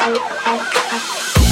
I, I, I.